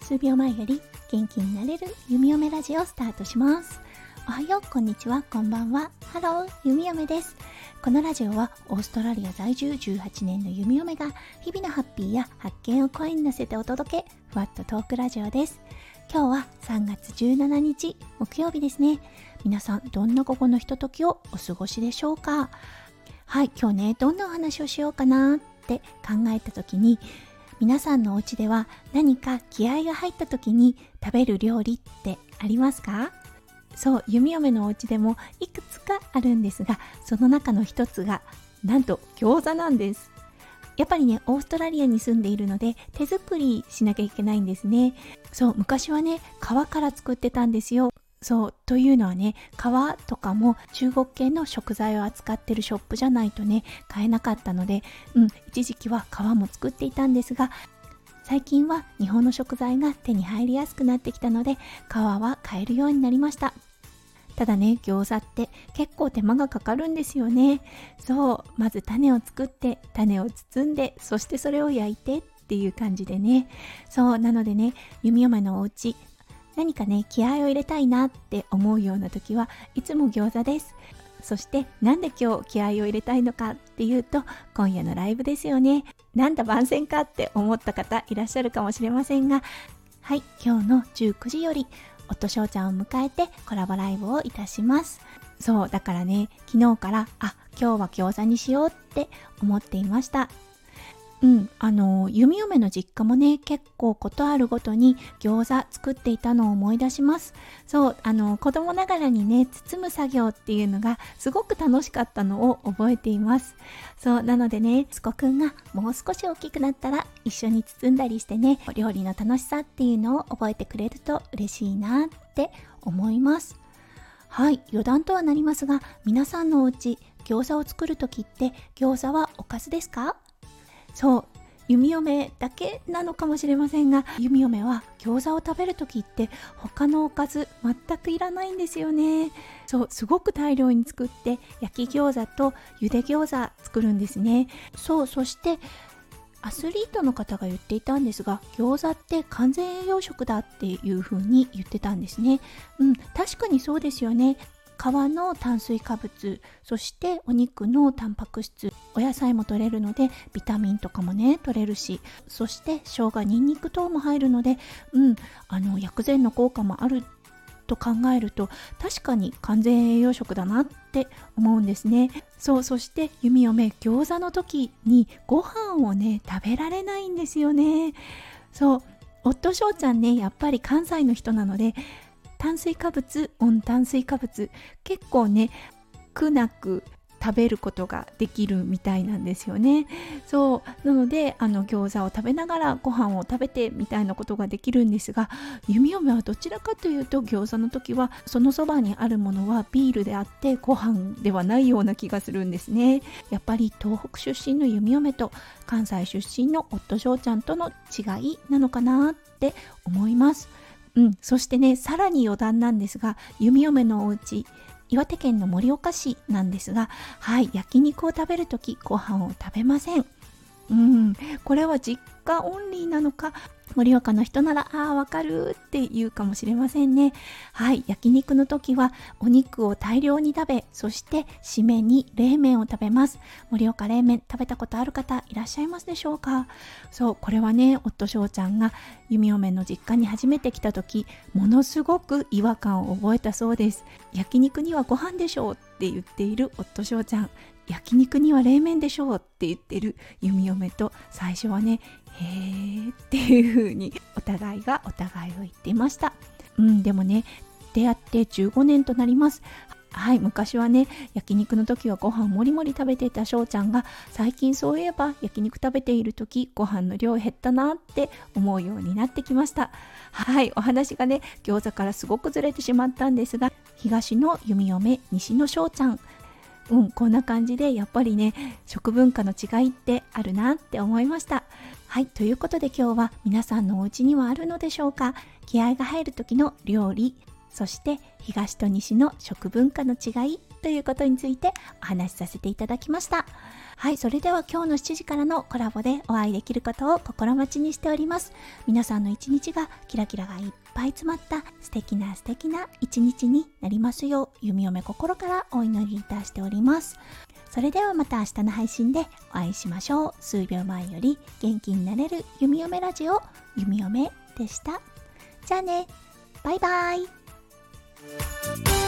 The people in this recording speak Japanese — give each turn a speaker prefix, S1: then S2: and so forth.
S1: 数秒前より元気になれる弓嫁ラジオスタートします。おはようこんにちはこんばんは。ハロー弓嫁です。このラジオはオーストラリア在住18年の弓嫁が日々のハッピーや発見を声に乗せてお届け。ふわっとトークラジオです。今日は3月17日木曜日ですね。皆さんどんな午後のひとときをお過ごしでしょうか？はい今日ねどんなお話をしようかなって考えた時に皆さんのお家では何か気合が入った時に食べる料理ってありますか？そう弓嫁のお家でもいくつかあるんですがその中の一つがなんと餃子なんです。やっぱりねオーストラリアに住んでいるので手作りしなきゃいけないんですね。そう昔はね皮から作ってたんですよ。そうというのはね皮とかも中国系の食材を扱ってるショップじゃないとね買えなかったのでうん一時期は皮も作っていたんですが最近は日本の食材が手に入りやすくなってきたので皮は買えるようになりました。ただね餃子って結構手間がかかるんですよね。そうまず種を作って種を包んでそしてそれを焼いてっていう感じでね。そうなのでね弓嫁のお家何かね気合を入れたいなって思うような時はいつも餃子です。そしてなんで今日気合を入れたいのかっていうと今夜のライブですよね。なんだ番宣かって思った方いらっしゃるかもしれませんが。はい今日の19時より夫翔ちゃんを迎えてコラボライブをいたします。そうだからね昨日からあ今日は餃子にしようって思っていました。うん、あの弓嫁の実家もね結構ことあるごとに餃子作っていたのを思い出します。そうあの子供ながらにね包む作業っていうのがすごく楽しかったのを覚えています。そうなのでね息子くんがもう少し大きくなったら一緒に包んだりしてね料理の楽しさっていうのを覚えてくれると嬉しいなって思います。はい余談とはなりますが皆さんのお家餃子を作る時って餃子はおかずですか？そう弓嫁だけなのかもしれませんが弓嫁は餃子を食べる時って他のおかず全くいらないんですよね。そうすごく大量に作って焼き餃子と茹で餃子作るんですね。そうそしてアスリートの方が言っていたんですが餃子って完全栄養食だっていう風に言ってたんですね。うん確かにそうですよね。皮の炭水化物そしてお肉のタンパク質お野菜も取れるのでビタミンとかもね取れるしそして生姜にんにく等も入るのでうんあの薬膳の効果もあると考えると確かに完全栄養食だなって思うんですね。そうそして弓嫁餃子の時にご飯をね食べられないんですよね。そう夫翔ちゃんねやっぱり関西の人なので炭水化物温炭水化物結構ね苦なく食べることができるみたいなんですよね。そう。なのであの餃子を食べながらご飯を食べてみたいなことができるんですが弓嫁はどちらかというと餃子の時はそのそばにあるものはビールであってご飯ではないような気がするんですね。やっぱり東北出身の弓嫁と関西出身の夫翔ちゃんとの違いなのかなって思いますうん、そしてねさらに余談なんですが弓嫁のお家岩手県の盛岡市なんですがはい焼肉を食べる時ご飯を食べません。うんこれは実家オンリーなのか盛岡の人ならああわかるって言うかもしれませんね。はい。焼肉の時はお肉を大量に食べそして締めに冷麺を食べます。盛岡冷麺食べたことある方いらっしゃいますでしょうか？そう。これはね夫翔ちゃんが弓嫁の実家に初めて来た時ものすごく違和感を覚えたそうです。焼肉にはご飯でしょうって言っている夫翔ちゃん。焼肉には冷麺でしょうって言ってる弓嫁と最初はねへーっていう風にお互いがお互いを言ってました。うんでもね出会って15年となります。はい昔はね焼肉の時はご飯もりもり食べていた翔ちゃんが最近そういえば焼肉食べている時ご飯の量減ったなって思うようになってきました。はいお話がね餃子からすごくずれてしまったんですが東の弓嫁西の翔ちゃん。うんこんな感じでやっぱりね食文化の違いってあるなって思いました。はいということで今日は皆さんのお家にはあるのでしょうか？気合が入る時の料理そして東と西の食文化の違いということについてお話しさせていただきました。はいそれでは今日の7時からのコラボでお会いできることを心待ちにしております。皆さんの一日がキラキラがいっぱい詰まった素敵な素敵な一日になりますよう弓嫁心からお祈りいたしております。それではまた明日の配信でお会いしましょう。数秒前より元気になれる弓嫁ラジオ弓嫁でした。じゃあね。バイバイ。